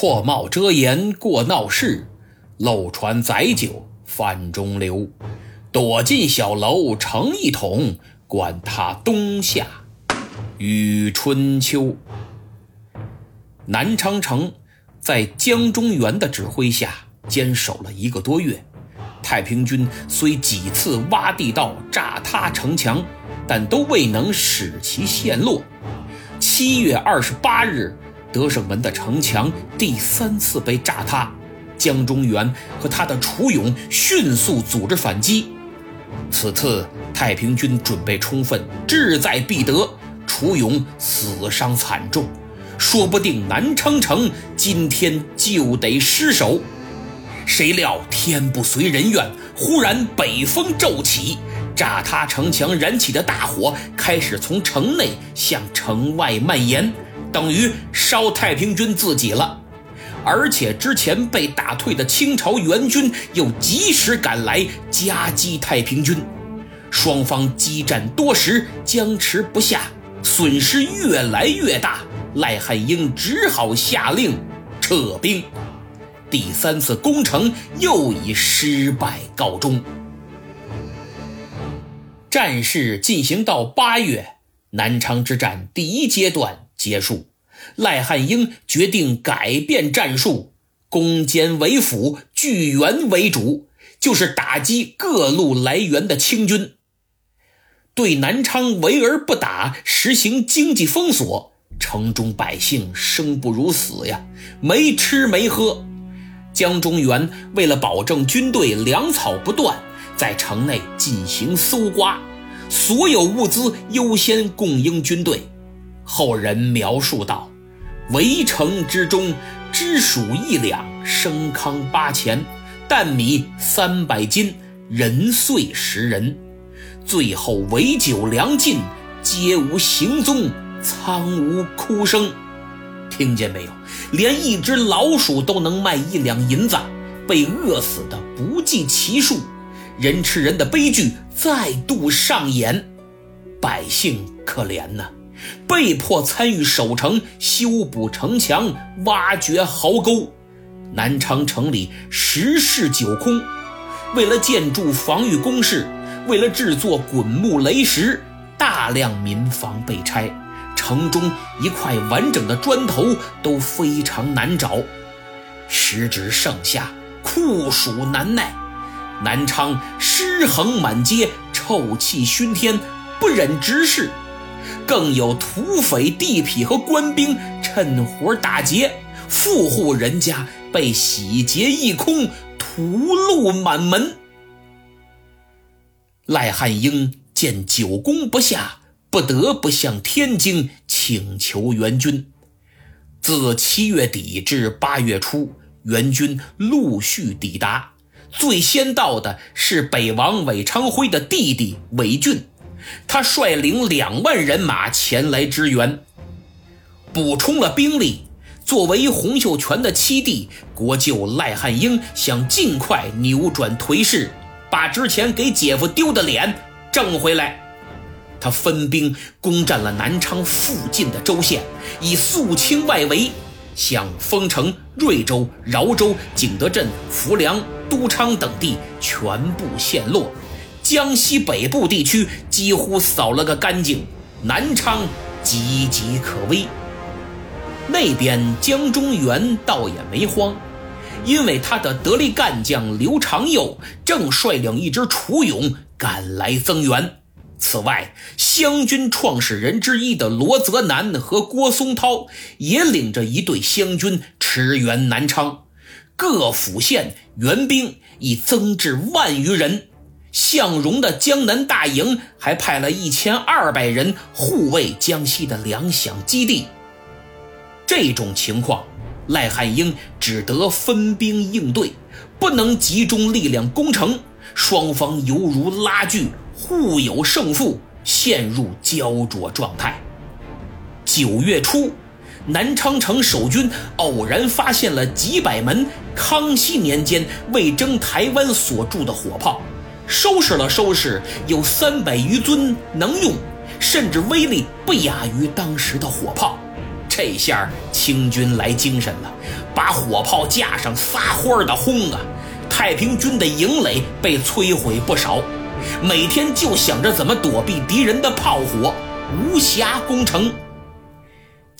破帽遮颜过闹市，漏船载酒泛中流。躲进小楼成一统，管他冬夏与春秋。南昌城在江中源的指挥下坚守了一个多月，太平军虽几次挖地道炸塌城墙，但都未能使其陷落。七月二十八日，德胜门的城墙第三次被炸塌，江中源和他的楚勇迅速组织反击。此次太平军准备充分，志在必得。楚勇死伤惨重，说不定南昌城今天就得失守。谁料天不随人愿，忽然北风骤起，炸塌城墙燃起的大火开始从城内向城外蔓延，等于烧太平军自己了。而且之前被打退的清朝援军又及时赶来夹击太平军，双方激战多时，僵持不下，损失越来越大。赖汉英只好下令撤兵，第三次攻城又以失败告终。战事进行到八月，南昌之战第一阶段结束。赖汉英决定改变战术，攻坚为辅，据援为主，就是打击各路来援的清军。对南昌围而不打，实行经济封锁，城中百姓生不如死呀，没吃没喝。江中源为了保证军队粮草不断，在城内进行搜刮，所有物资优先供应军队。后人描述道。围城之中，支黍一两，生糠八钱，担米三百斤，人碎十人。最后围酒粮尽，皆无行踪，苍无哭声。听见没有？连一只老鼠都能卖一两银子，被饿死的不计其数，人吃人的悲剧再度上演，百姓可怜呐！被迫参与守城、修补城墙、挖掘壕沟，南昌城里十室九空。为了建筑防御工事，为了制作滚木雷石，大量民房被拆，城中一块完整的砖头都非常难找。时值盛夏，酷暑难耐，南昌尸横满街，臭气熏天，不忍直视。更有土匪、地痞和官兵趁火打劫，富户人家被洗劫一空，屠戮满门。赖汉英见久攻不下，不得不向天津请求援军。自七月底至八月初，援军陆续抵达，最先到的是北王韦昌辉的弟弟韦俊。他率领两万人马前来支援，补充了兵力。作为洪秀全的七弟，国舅赖汉英想尽快扭转颓势，把之前给姐夫丢的脸挣回来。他分兵攻占了南昌附近的州县，以肃清外围，向丰城、瑞州、饶州、景德镇、浮梁、都昌等地全部陷落。江西北部地区几乎扫了个干净，南昌岌岌可危。那边江中源倒也没慌，因为他的得力干将刘长佑正率领一支楚勇赶来增援。此外，湘军创始人之一的罗泽南和郭松涛也领着一队湘军驰援南昌，各府县援兵已增至万余人。向荣的江南大营还派了一千二百人护卫江西的粮饷基地。这种情况，赖汉英只得分兵应对，不能集中力量攻城，双方犹如拉锯，互有胜负，陷入焦灼状态。九月初，南昌城守军偶然发现了几百门康熙年间魏征台湾所铸的火炮。收拾了收拾，有三百余尊能用，甚至威力不亚于当时的火炮。这下清军来精神了，把火炮架上撒欢的轰啊！太平军的营垒被摧毁不少，每天就想着怎么躲避敌人的炮火，无暇攻城。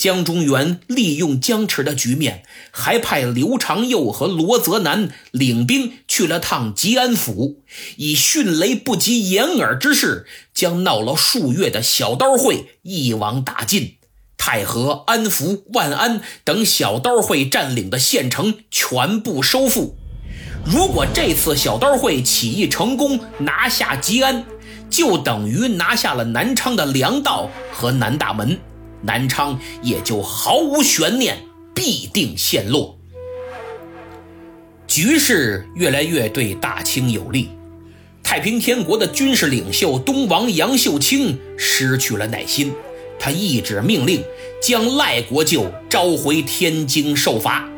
江中原利用僵持的局面，还派刘长佑和罗泽南领兵去了趟吉安府，以迅雷不及掩耳之势，将闹了数月的小刀会一网打尽。太和、安福、万安等小刀会占领的县城全部收复。如果这次小刀会起义成功，拿下吉安，就等于拿下了南昌的粮道和南大门。南昌也就毫无悬念，必定陷落。局势越来越对大清有利，太平天国的军事领袖东王杨秀清失去了耐心，他一纸命令将赖国舅召回天津受罚。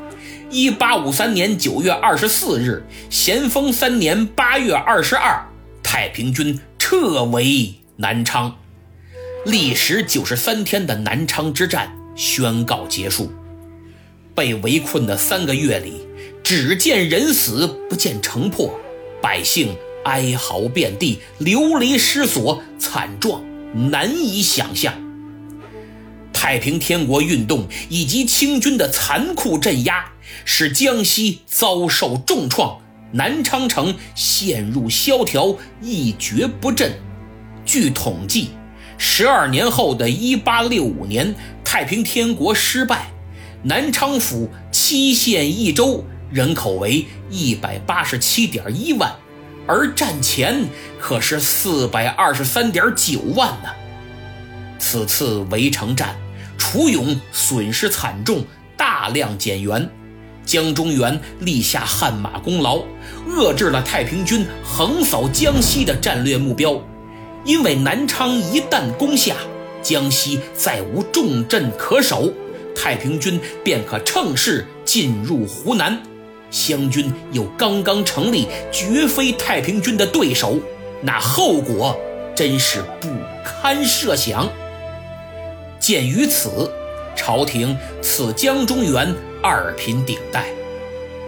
一八五三年九月二十四日，咸丰三年八月二十二，太平军撤围南昌。历时九十三天的南昌之战宣告结束。被围困的三个月里，只见人死不见城破，百姓哀嚎遍地，流离失所，惨状难以想象。太平天国运动以及清军的残酷镇压，使江西遭受重创，南昌城陷入萧条，一蹶不振。据统计。十二年后的一八六五年，太平天国失败，南昌府七县一州人口为一百八十七点一万，而战前可是四百二十三点九万呢。此次围城战，楚勇损失惨重，大量减员，江中源立下汗马功劳，遏制了太平军横扫江西的战略目标。因为南昌一旦攻下，江西再无重镇可守，太平军便可乘势进入湖南。湘军又刚刚成立，绝非太平军的对手，那后果真是不堪设想。鉴于此，朝廷赐江中源二品顶戴。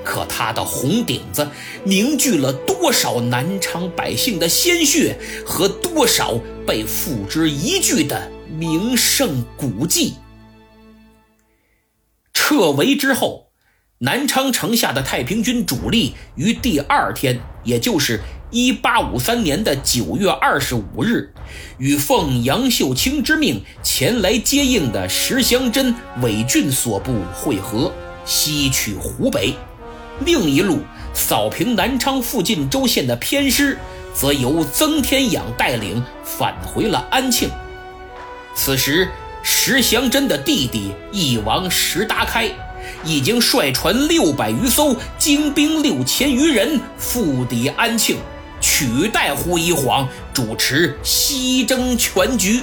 可他的红顶子凝聚了多少南昌百姓的鲜血和多少被付之一炬的名胜古迹？撤围之后，南昌城下的太平军主力于第二天，也就是一八五三年的九月二十五日，与奉杨秀清之命前来接应的石祥珍、韦俊所部会合，西取湖北。另一路扫平南昌附近州县的偏师，则由曾天养带领返回了安庆。此时，石祥珍的弟弟义王石达开已经率船六百余艘，精兵六千余人赴抵安庆，取代胡一晃主持西征全局。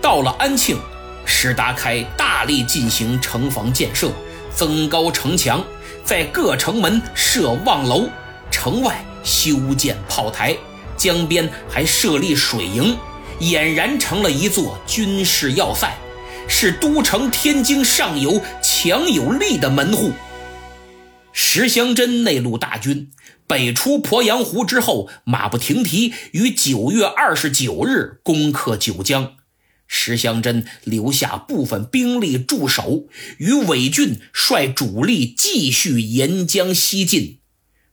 到了安庆，石达开大力进行城防建设。增高城墙，在各城门设望楼，城外修建炮台，江边还设立水营，俨然成了一座军事要塞，是都城天津上游强有力的门户。石祥珍内陆大军北出鄱阳湖之后，马不停蹄，于九月二十九日攻克九江。石祥珍留下部分兵力驻守，与韦俊率主力继续沿江西进。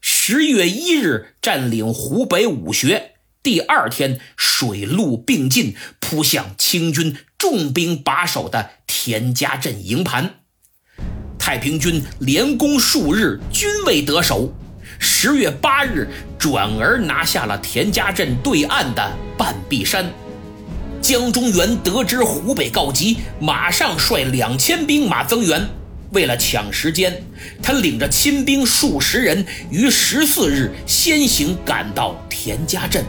十月一日占领湖北武穴，第二天水陆并进，扑向清军重兵把守的田家镇营盘。太平军连攻数日，均未得手。十月八日，转而拿下了田家镇对岸的半壁山。江中源得知湖北告急，马上率两千兵马增援。为了抢时间，他领着亲兵数十人，于十四日先行赶到田家镇，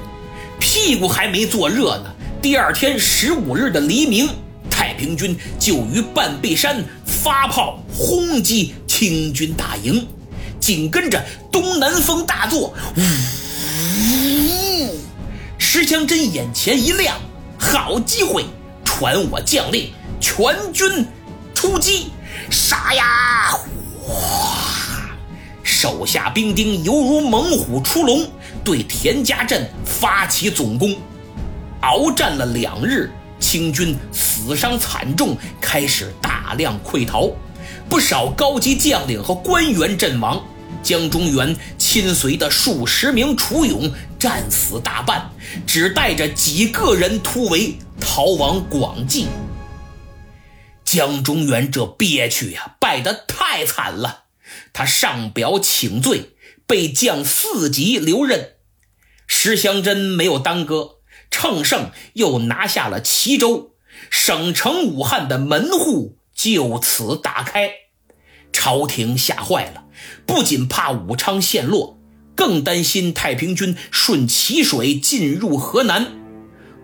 屁股还没坐热呢。第二天十五日的黎明，太平军就于半壁山发炮轰击清军大营，紧跟着东南风大作，呜！石祥珍眼前一亮。好机会！传我将令，全军出击！杀呀！哗！手下兵丁犹如猛虎出笼，对田家镇发起总攻。鏖战了两日，清军死伤惨重，开始大量溃逃，不少高级将领和官员阵亡。江中原亲随的数十名楚勇战死大半，只带着几个人突围逃往广济。江中原这憋屈呀，败得太惨了。他上表请罪，被降四级留任。石祥珍没有耽搁，乘胜又拿下了齐州，省城武汉的门户就此打开。朝廷吓坏了，不仅怕武昌陷落，更担心太平军顺淇水进入河南。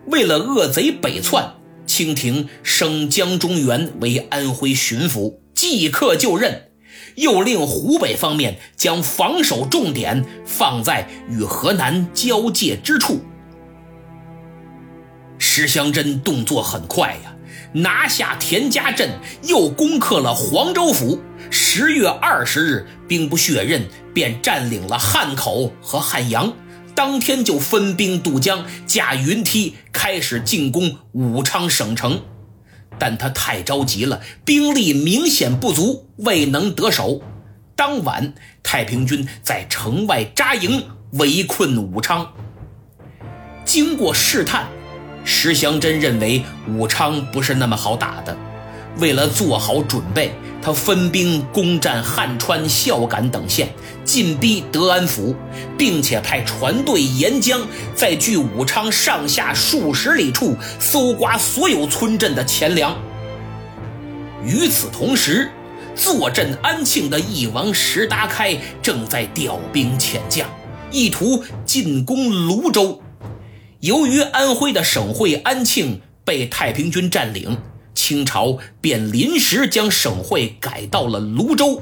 为了恶贼北窜，清廷升江中原为安徽巡抚，即刻就任，又令湖北方面将防守重点放在与河南交界之处。石祥珍动作很快呀。拿下田家镇，又攻克了黄州府。十月二十日，兵不血刃，便占领了汉口和汉阳。当天就分兵渡江，架云梯开始进攻武昌省城。但他太着急了，兵力明显不足，未能得手。当晚，太平军在城外扎营，围困武昌。经过试探。石祥珍认为武昌不是那么好打的，为了做好准备，他分兵攻占汉川、孝感等县，进逼德安府，并且派船队沿江，在距武昌上下数十里处搜刮所有村镇的钱粮。与此同时，坐镇安庆的义王石达开正在调兵遣将，意图进攻泸州。由于安徽的省会安庆被太平军占领，清朝便临时将省会改到了泸州。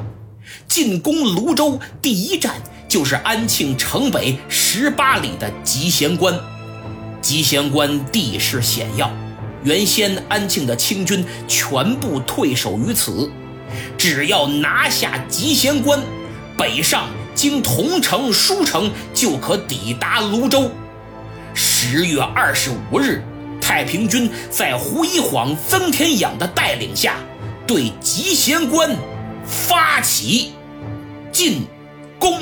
进攻泸州第一站就是安庆城北十八里的集贤关。集贤关地势险要，原先安庆的清军全部退守于此。只要拿下集贤关，北上经桐城、舒城，就可抵达泸州。十月二十五日，太平军在胡一晃、曾天养的带领下，对集贤关发起进攻。